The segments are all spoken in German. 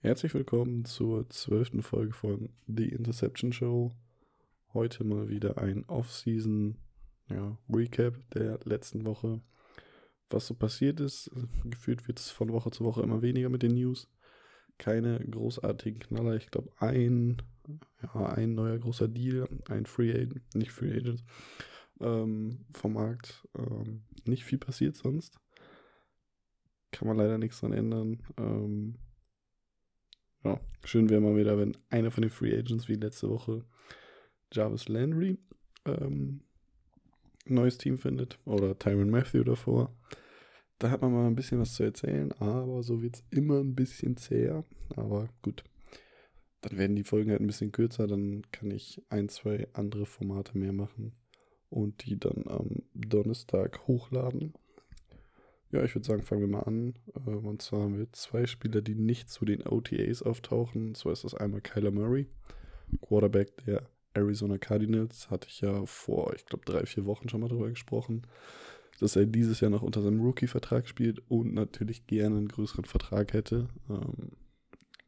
Herzlich willkommen zur zwölften Folge von The Interception Show. Heute mal wieder ein Off-Season ja, Recap der letzten Woche. Was so passiert ist, gefühlt wird es von Woche zu Woche immer weniger mit den News. Keine großartigen Knaller. Ich glaube, ein, ja, ein neuer großer Deal, ein Free Agent, nicht Free Agent, ähm, vom Markt. Ähm, nicht viel passiert sonst. Kann man leider nichts dran ändern. Ähm, ja, schön wäre mal wieder, wenn einer von den Free Agents wie letzte Woche Jarvis Landry ähm, ein neues Team findet oder Tyron Matthew davor. Da hat man mal ein bisschen was zu erzählen, aber so wird es immer ein bisschen zäher. Aber gut, dann werden die Folgen halt ein bisschen kürzer, dann kann ich ein, zwei andere Formate mehr machen und die dann am Donnerstag hochladen. Ja, ich würde sagen, fangen wir mal an. Ähm, und zwar haben wir zwei Spieler, die nicht zu den OTAs auftauchen. Zwar ist das einmal Kyler Murray, Quarterback der Arizona Cardinals. Hatte ich ja vor, ich glaube, drei, vier Wochen schon mal drüber gesprochen, dass er dieses Jahr noch unter seinem Rookie-Vertrag spielt und natürlich gerne einen größeren Vertrag hätte, ähm,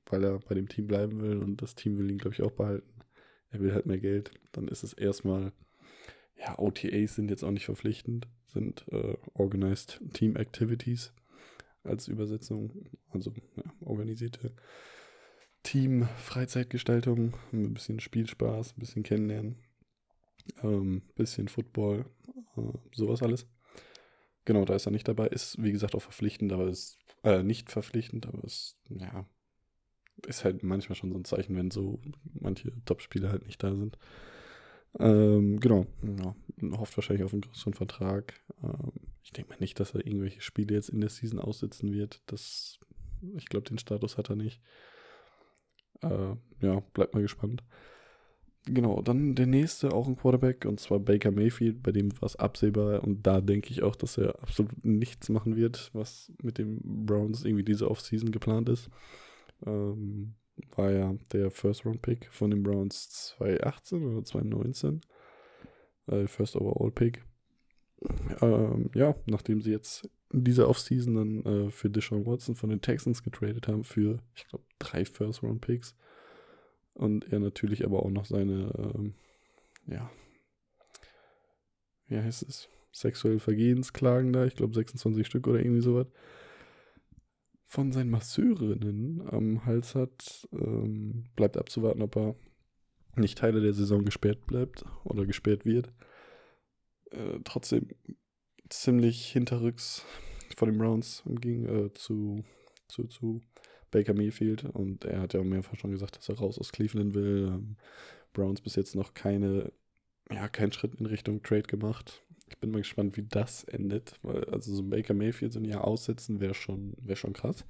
weil er bei dem Team bleiben will und das Team will ihn, glaube ich, auch behalten. Er will halt mehr Geld. Dann ist es erstmal ja, OTAs sind jetzt auch nicht verpflichtend, sind äh, Organized Team Activities als Übersetzung, also ja, organisierte Team-Freizeitgestaltung, ein bisschen Spielspaß, ein bisschen Kennenlernen, ein ähm, bisschen Football, äh, sowas alles. Genau, da ist er nicht dabei, ist wie gesagt auch verpflichtend, aber ist äh, nicht verpflichtend, aber ist, ja, ist halt manchmal schon so ein Zeichen, wenn so manche Top-Spieler halt nicht da sind. Ähm, genau, ja, hofft wahrscheinlich auf einen größeren Vertrag. Ähm, ich denke mal nicht, dass er irgendwelche Spiele jetzt in der Season aussitzen wird. Das, ich glaube, den Status hat er nicht. Äh, ja, bleibt mal gespannt. Genau, dann der nächste, auch ein Quarterback, und zwar Baker Mayfield, bei dem war es absehbar und da denke ich auch, dass er absolut nichts machen wird, was mit den Browns irgendwie diese Offseason geplant ist. Ähm, war ja der First-Round-Pick von den Browns 2018 oder 2019. Äh, First Overall-Pick. Ähm, ja, nachdem sie jetzt in dieser Offseason dann äh, für Deshaun Watson von den Texans getradet haben für, ich glaube, drei First-Round-Picks. Und er natürlich aber auch noch seine, ähm, ja, wie heißt es, sexuelle Vergehensklagen da, ich glaube 26 Stück oder irgendwie sowas, von seinen Masseurinnen am Hals hat. Ähm, bleibt abzuwarten, ob er nicht Teile der Saison gesperrt bleibt oder gesperrt wird. Äh, trotzdem ziemlich hinterrücks von den Browns ging äh, zu, zu, zu Baker Mayfield und er hat ja mehrfach schon gesagt, dass er raus aus Cleveland will. Ähm, Browns bis jetzt noch keine, ja, keinen Schritt in Richtung Trade gemacht. Ich bin mal gespannt, wie das endet. Also so ein Baker Mayfield so ein Jahr aussetzen wäre schon, wär schon krass.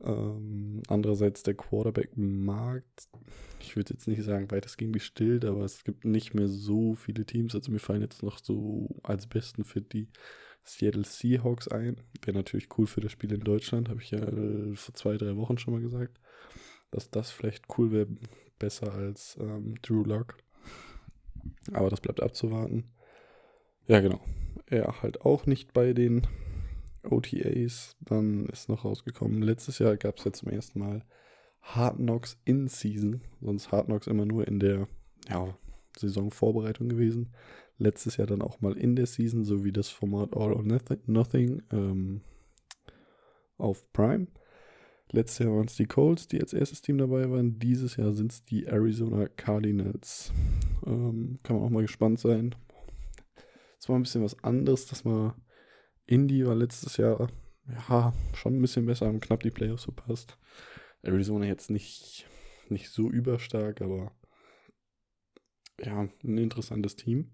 Ähm, andererseits der Quarterback-Markt, ich würde jetzt nicht sagen weitestgehend gestillt, aber es gibt nicht mehr so viele Teams. Also mir fallen jetzt noch so als besten Fit die Seattle Seahawks ein. Wäre natürlich cool für das Spiel in Deutschland, habe ich ja vor zwei, drei Wochen schon mal gesagt. Dass das vielleicht cool wäre, besser als ähm, Drew Lock. Aber das bleibt abzuwarten. Ja, genau. Er halt auch nicht bei den OTAs. Dann ist noch rausgekommen. Letztes Jahr gab es ja zum ersten Mal Hard Knocks in Season. Sonst Hard Knocks immer nur in der ja, Saisonvorbereitung gewesen. Letztes Jahr dann auch mal in der Season, so wie das Format All or Nothing ähm, auf Prime. Letztes Jahr waren es die Colts, die als erstes Team dabei waren. Dieses Jahr sind es die Arizona Cardinals. Ähm, kann man auch mal gespannt sein, es war ein bisschen was anderes, dass man Indy war letztes Jahr ja schon ein bisschen besser, haben knapp die Playoffs verpasst. Arizona jetzt nicht, nicht so überstark, aber ja, ein interessantes Team.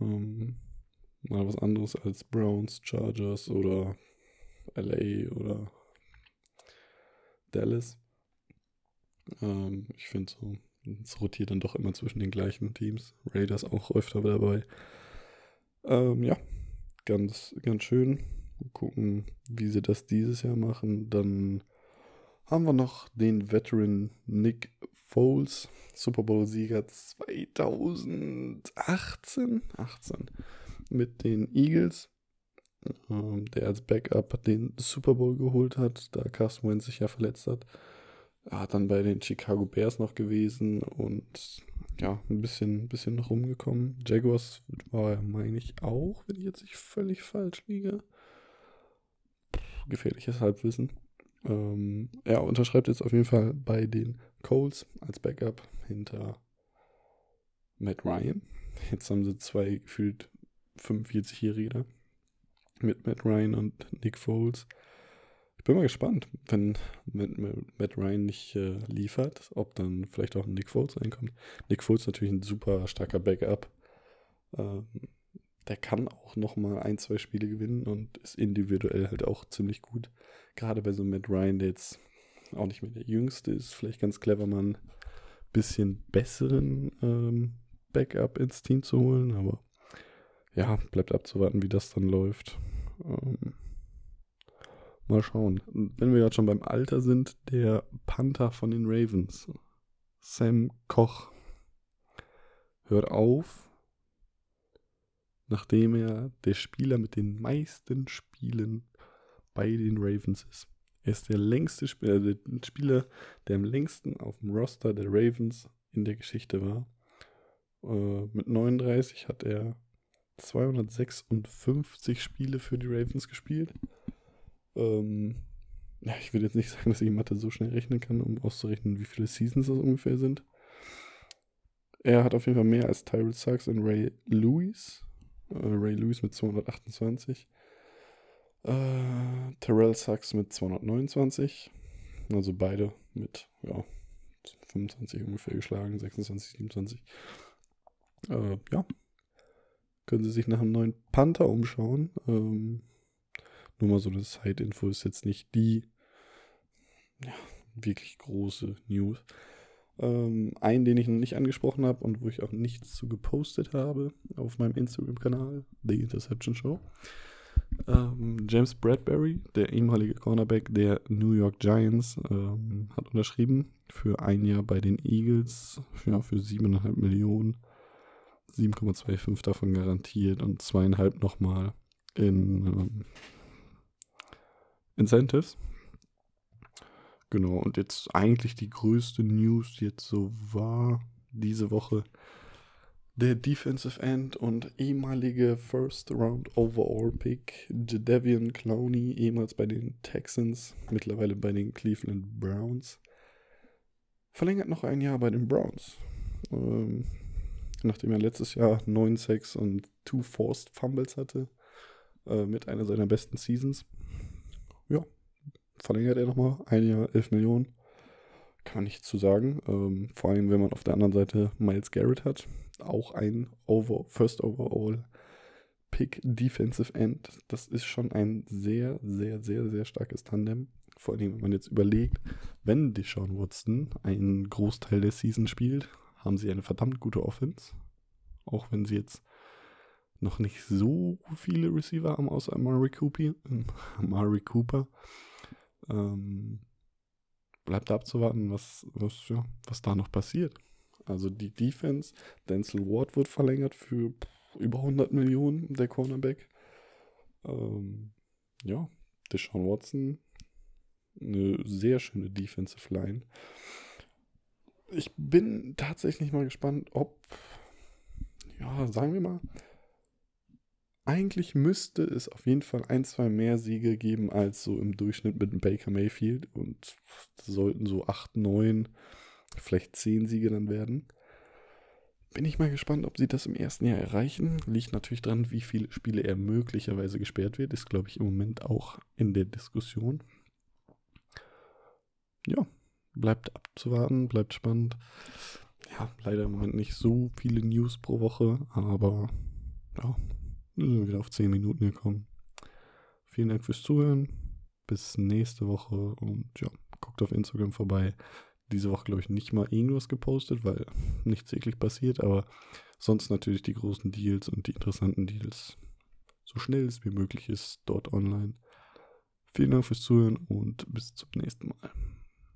Ähm, mal was anderes als Browns, Chargers oder LA oder Dallas. Ähm, ich finde so, es rotiert dann doch immer zwischen den gleichen Teams. Raiders auch öfter dabei. Ähm, ja, ganz, ganz schön. Mal gucken, wie sie das dieses Jahr machen. Dann haben wir noch den Veteran Nick Foles, Super Bowl-Sieger 2018 18, mit den Eagles. ähm, der als Backup den Super Bowl geholt hat, da Carson Wentz sich ja verletzt hat. Er hat dann bei den Chicago Bears noch gewesen und ja, ein bisschen, bisschen rumgekommen. Jaguars war er, meine ich, auch, wenn ich jetzt nicht völlig falsch liege. gefährliches Halbwissen. Ähm, er unterschreibt jetzt auf jeden Fall bei den Coles als Backup hinter Matt Ryan. Jetzt haben sie zwei gefühlt 45-Jährige mit Matt Ryan und Nick Foles. Ich bin mal gespannt, wenn Matt Ryan nicht äh, liefert, ob dann vielleicht auch Nick Foles reinkommt. Nick Foles natürlich ein super starker Backup. Ähm, der kann auch noch mal ein, zwei Spiele gewinnen und ist individuell halt auch ziemlich gut. Gerade bei so einem Matt Ryan, der jetzt auch nicht mehr der Jüngste ist, vielleicht ganz clever, mal ein bisschen besseren ähm, Backup ins Team zu holen, aber ja, bleibt abzuwarten, wie das dann läuft. Ähm, mal schauen. Wenn wir gerade schon beim Alter sind, der Panther von den Ravens, Sam Koch, hört auf, nachdem er der Spieler mit den meisten Spielen bei den Ravens ist. Er ist der längste Spieler, äh, der Spieler, der am längsten auf dem Roster der Ravens in der Geschichte war. Äh, mit 39 hat er 256 Spiele für die Ravens gespielt. Ähm, ich würde jetzt nicht sagen, dass ich Mathe so schnell rechnen kann, um auszurechnen, wie viele Seasons das ungefähr sind. Er hat auf jeden Fall mehr als Tyrell Suggs und Ray Lewis. Äh, Ray Lewis mit 228. Äh, Terrell Suggs mit 229. Also beide mit ja, 25 ungefähr geschlagen, 26, 27. Äh, ja, können Sie sich nach einem neuen Panther umschauen. Ähm, nur mal so eine Side-Info ist jetzt nicht die ja, wirklich große News. Ähm, einen, den ich noch nicht angesprochen habe und wo ich auch nichts zu gepostet habe auf meinem Instagram-Kanal, The Interception Show. Ähm, James Bradbury, der ehemalige Cornerback der New York Giants, ähm, hat unterschrieben für ein Jahr bei den Eagles ja, für 7,5 Millionen. 7,25 davon garantiert und zweieinhalb nochmal in ähm, Incentives. Genau, und jetzt eigentlich die größte News jetzt so war diese Woche. Der Defensive End und ehemalige First Round Overall Pick Jadavian Clowney, ehemals bei den Texans, mittlerweile bei den Cleveland Browns, verlängert noch ein Jahr bei den Browns. Ähm, nachdem er letztes Jahr 9 Sacks und 2 Forced Fumbles hatte, äh, mit einer seiner besten Seasons. Ja, verlängert er nochmal ein Jahr 11 Millionen. Kann man nichts zu sagen. Ähm, vor allem, wenn man auf der anderen Seite Miles Garrett hat. Auch ein Over, First Overall Pick Defensive End. Das ist schon ein sehr, sehr, sehr, sehr starkes Tandem. Vor allem, wenn man jetzt überlegt, wenn Deshaun Watson einen Großteil der Season spielt, haben sie eine verdammt gute Offense. Auch wenn sie jetzt noch nicht so viele Receiver haben, außer Amari Cooper. Amari Cooper. Ähm, bleibt abzuwarten, was, was, ja, was da noch passiert. Also die Defense, Denzel Ward wird verlängert für über 100 Millionen, der Cornerback. Ähm, ja, Deshaun Watson, eine sehr schöne Defensive Line ich bin tatsächlich mal gespannt, ob, ja, sagen wir mal, eigentlich müsste es auf jeden Fall ein, zwei mehr Siege geben als so im Durchschnitt mit Baker Mayfield. Und sollten so acht, neun, vielleicht zehn Siege dann werden. Bin ich mal gespannt, ob sie das im ersten Jahr erreichen. Liegt natürlich dran, wie viele Spiele er möglicherweise gesperrt wird. Ist, glaube ich, im Moment auch in der Diskussion. Ja, bleibt abzuwarten, bleibt spannend. Ja, leider im Moment nicht so viele News pro Woche, aber ja, wir sind wieder auf 10 Minuten gekommen. Vielen Dank fürs Zuhören. Bis nächste Woche und ja, guckt auf Instagram vorbei. Diese Woche, glaube ich, nicht mal irgendwas gepostet, weil nichts wirklich passiert, aber sonst natürlich die großen Deals und die interessanten Deals so schnell es wie möglich ist dort online. Vielen Dank fürs Zuhören und bis zum nächsten Mal.